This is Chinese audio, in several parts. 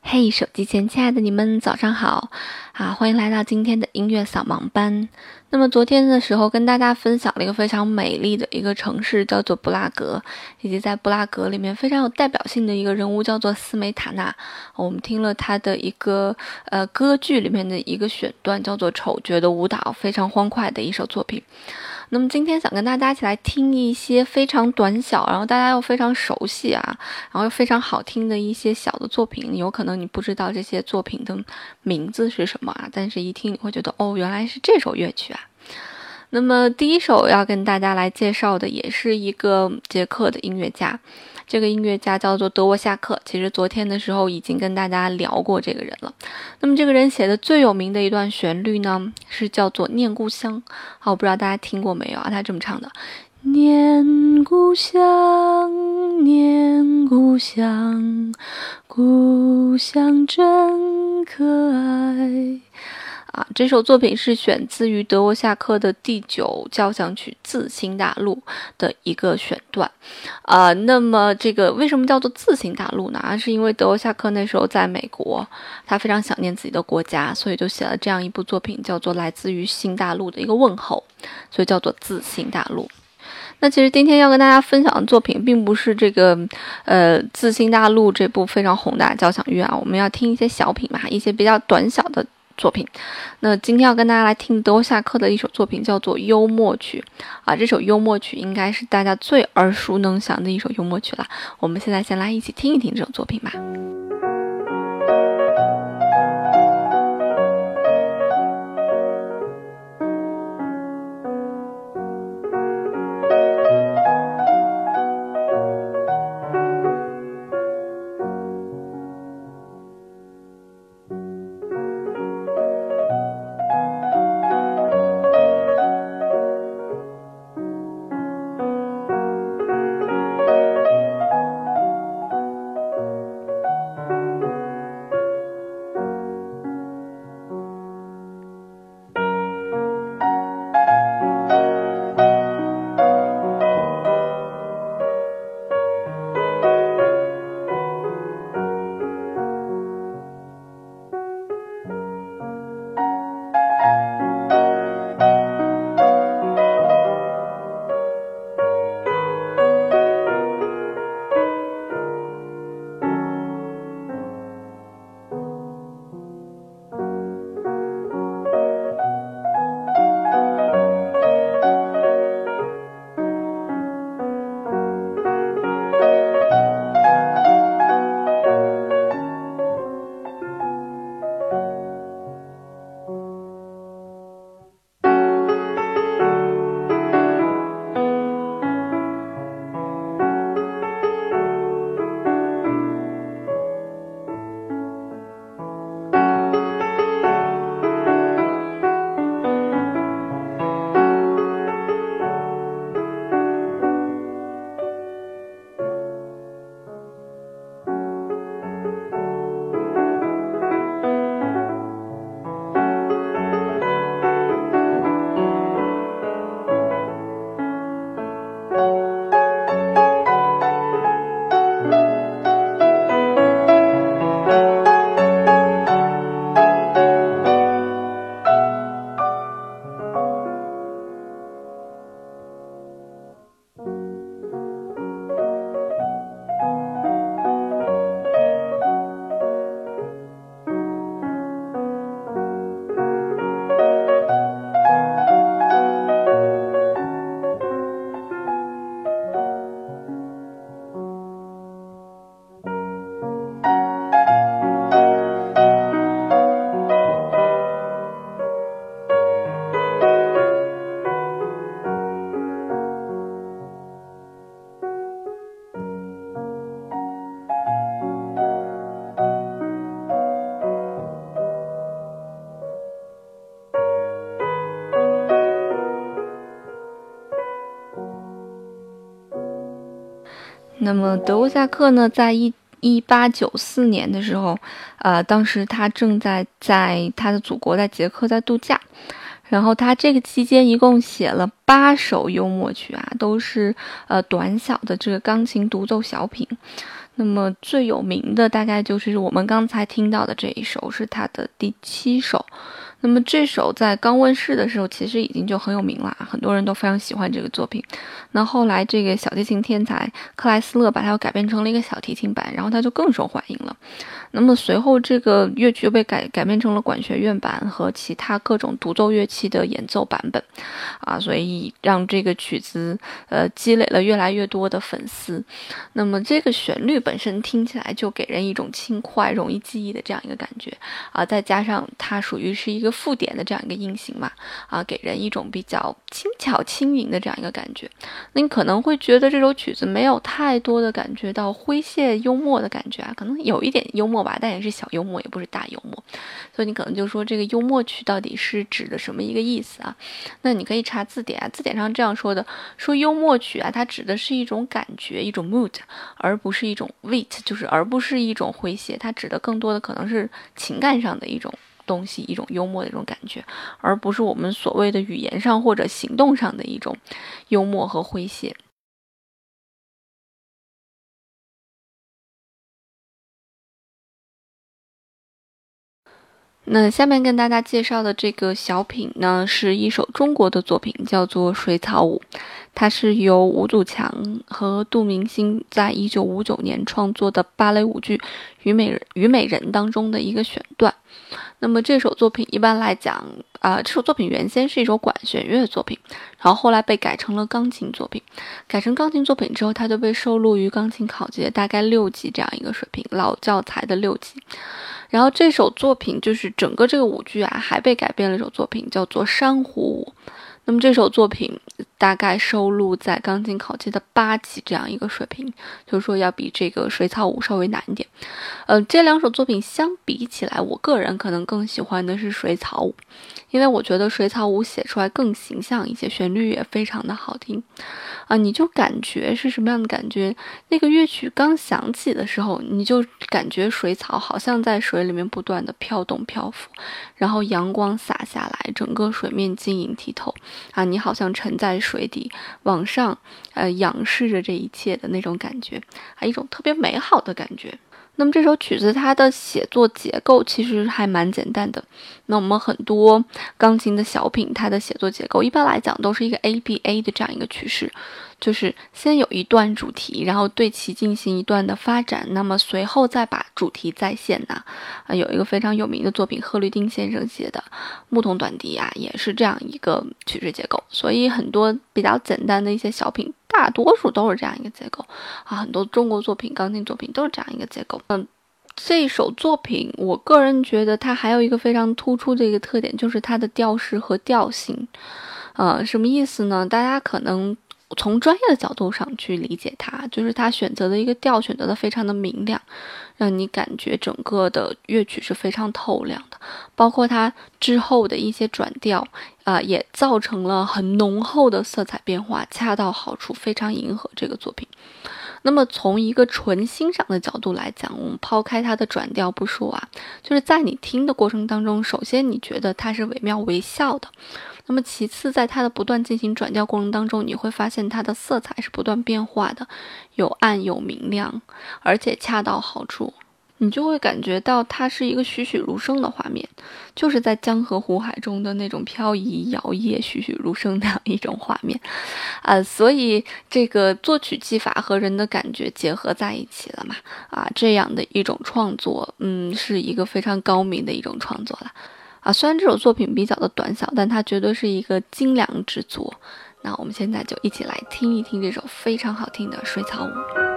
嘿，手机前亲爱的你们，早上好啊！欢迎来到今天的音乐扫盲班。那么昨天的时候，跟大家分享了一个非常美丽的一个城市，叫做布拉格，以及在布拉格里面非常有代表性的一个人物，叫做斯梅塔纳。我们听了他的一个呃歌剧里面的一个选段，叫做《丑角的舞蹈》，非常欢快的一首作品。那么今天想跟大家一起来听一些非常短小，然后大家又非常熟悉啊，然后又非常好听的一些小的作品。有可能你不知道这些作品的名字是什么啊，但是一听你会觉得哦，原来是这首乐曲啊。那么第一首要跟大家来介绍的也是一个捷克的音乐家。这个音乐家叫做德沃夏克，其实昨天的时候已经跟大家聊过这个人了。那么这个人写的最有名的一段旋律呢，是叫做《念故乡》。好，我不知道大家听过没有啊？他这么唱的：念故乡，念故乡，故乡真可爱。啊，这首作品是选自于德沃夏克的第九交响曲《自新大陆》的一个选段，啊，那么这个为什么叫做《自新大陆》呢？啊，是因为德沃夏克那时候在美国，他非常想念自己的国家，所以就写了这样一部作品，叫做来自于新大陆的一个问候，所以叫做《自新大陆》。那其实今天要跟大家分享的作品，并不是这个呃《自新大陆》这部非常宏大交响乐啊，我们要听一些小品嘛，一些比较短小的。作品，那今天要跟大家来听德沃夏克的一首作品，叫做《幽默曲》啊。这首幽默曲应该是大家最耳熟能详的一首幽默曲了。我们现在先来一起听一听这首作品吧。那么德沃夏克呢，在一一八九四年的时候，呃，当时他正在在他的祖国在捷克在度假，然后他这个期间一共写了八首幽默曲啊，都是呃短小的这个钢琴独奏小品。那么最有名的大概就是我们刚才听到的这一首，是他的第七首。那么这首在刚问世的时候，其实已经就很有名了，很多人都非常喜欢这个作品。那后来这个小提琴天才克莱斯勒把它又改编成了一个小提琴版，然后它就更受欢迎了。那么随后这个乐曲又被改改编成了管弦乐版和其他各种独奏乐器的演奏版本，啊，所以让这个曲子呃积累了越来越多的粉丝。那么这个旋律本身听起来就给人一种轻快、容易记忆的这样一个感觉啊，再加上它属于是一个附点的这样一个音型嘛，啊，给人一种比较轻巧轻盈的这样一个感觉。那你可能会觉得这首曲子没有太多的感觉到诙谐幽默的感觉啊，可能有一点幽默。吧，但也是小幽默，也不是大幽默，所以你可能就说这个幽默曲到底是指的什么一个意思啊？那你可以查字典啊，字典上这样说的，说幽默曲啊，它指的是一种感觉，一种 mood，而不是一种 wit，就是而不是一种诙谐，它指的更多的可能是情感上的一种东西，一种幽默的一种感觉，而不是我们所谓的语言上或者行动上的一种幽默和诙谐。那下面跟大家介绍的这个小品呢，是一首中国的作品，叫做《水草舞》，它是由吴祖强和杜明星在一九五九年创作的芭蕾舞剧《虞美人》虞美人当中的一个选段。那么这首作品一般来讲啊，这首作品原先是一首管弦乐作品，然后后来被改成了钢琴作品。改成钢琴作品之后，它就被收录于钢琴考级大概六级这样一个水平，老教材的六级。然后这首作品就是整个这个舞剧啊，还被改编了一首作品，叫做《珊瑚舞》。那么这首作品大概收录在钢琴考级的八级这样一个水平，就是说要比这个水草舞稍微难一点。呃，这两首作品相比起来，我个人可能更喜欢的是水草舞，因为我觉得水草舞写出来更形象一些，旋律也非常的好听。啊，你就感觉是什么样的感觉？那个乐曲刚响起的时候，你就感觉水草好像在水里面不断的飘动漂浮，然后阳光洒下来，整个水面晶莹剔透。啊，你好像沉在水底，往上，呃，仰视着这一切的那种感觉，啊，一种特别美好的感觉。那么这首曲子它的写作结构其实还蛮简单的。那我们很多钢琴的小品，它的写作结构一般来讲都是一个 A B A 的这样一个曲式。就是先有一段主题，然后对其进行一段的发展，那么随后再把主题再现呐。啊，有一个非常有名的作品，贺绿汀先生写的《牧童短笛》啊，也是这样一个曲式结构。所以很多比较简单的一些小品，大多数都是这样一个结构啊。很多中国作品、钢琴作品都是这样一个结构。嗯，这首作品，我个人觉得它还有一个非常突出的一个特点，就是它的调式和调性。呃，什么意思呢？大家可能。从专业的角度上去理解它，就是他选择的一个调选择的非常的明亮，让你感觉整个的乐曲是非常透亮的，包括它之后的一些转调啊，也造成了很浓厚的色彩变化，恰到好处，非常迎合这个作品。那么从一个纯欣赏的角度来讲，我们抛开它的转调不说啊，就是在你听的过程当中，首先你觉得它是惟妙惟肖的。那么其次，在它的不断进行转调过程当中，你会发现它的色彩是不断变化的，有暗有明亮，而且恰到好处，你就会感觉到它是一个栩栩如生的画面，就是在江河湖海中的那种飘移摇曳、栩栩如生那样一种画面，啊，所以这个作曲技法和人的感觉结合在一起了嘛，啊，这样的一种创作，嗯，是一个非常高明的一种创作了。啊，虽然这首作品比较的短小，但它绝对是一个精良之作。那我们现在就一起来听一听这首非常好听的水草舞。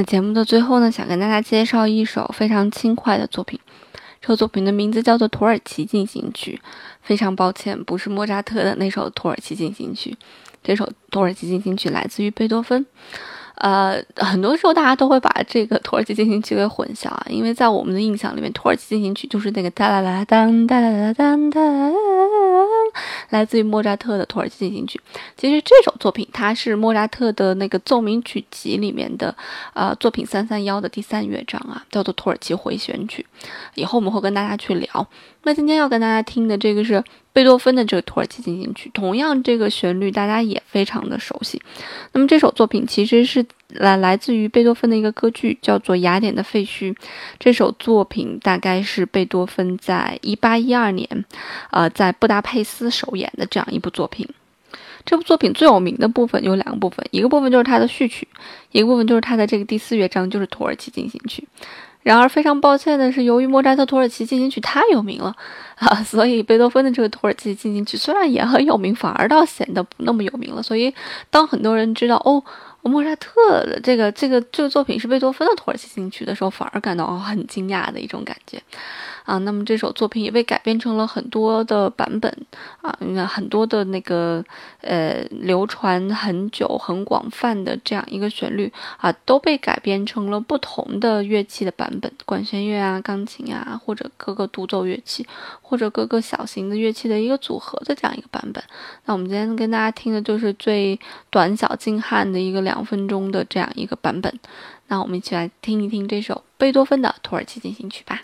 那节目的最后呢，想跟大家介绍一首非常轻快的作品。这个作品的名字叫做《土耳其进行曲》。非常抱歉，不是莫扎特的那首《土耳其进行曲》。这首《土耳其进行曲》来自于贝多芬。呃，很多时候大家都会把这个《土耳其进行曲》给混淆啊，因为在我们的印象里面，《土耳其进行曲》就是那个哒啦啦当哒啦啦当哒。来自于莫扎特的《土耳其进行曲》，其实这首作品它是莫扎特的那个奏鸣曲集里面的，呃，作品三三幺的第三乐章啊，叫做《土耳其回旋曲》。以后我们会跟大家去聊。那今天要跟大家听的这个是贝多芬的这个《土耳其进行曲》，同样这个旋律大家也非常的熟悉。那么这首作品其实是来来自于贝多芬的一个歌剧，叫做《雅典的废墟》。这首作品大概是贝多芬在一八一二年，呃，在布达佩斯首演的这样一部作品。这部作品最有名的部分有两个部分，一个部分就是它的序曲，一个部分就是它的这个第四乐章，就是《土耳其进行曲》。然而非常抱歉的是，由于莫扎特《土耳其进行曲》太有名了啊，所以贝多芬的这个《土耳其进行曲》虽然也很有名，反而倒显得不那么有名了。所以当很多人知道哦。莫扎特的这个这个这个作品是贝多芬的土耳其进行曲的时候，反而感到很惊讶的一种感觉，啊，那么这首作品也被改编成了很多的版本，啊，那很多的那个呃流传很久很广泛的这样一个旋律啊，都被改编成了不同的乐器的版本，管弦乐啊、钢琴啊，或者各个独奏乐器，或者各个小型的乐器的一个组合的这样一个版本。那我们今天跟大家听的就是最短小精悍的一个两。两分钟的这样一个版本，那我们一起来听一听这首贝多芬的《土耳其进行曲》吧。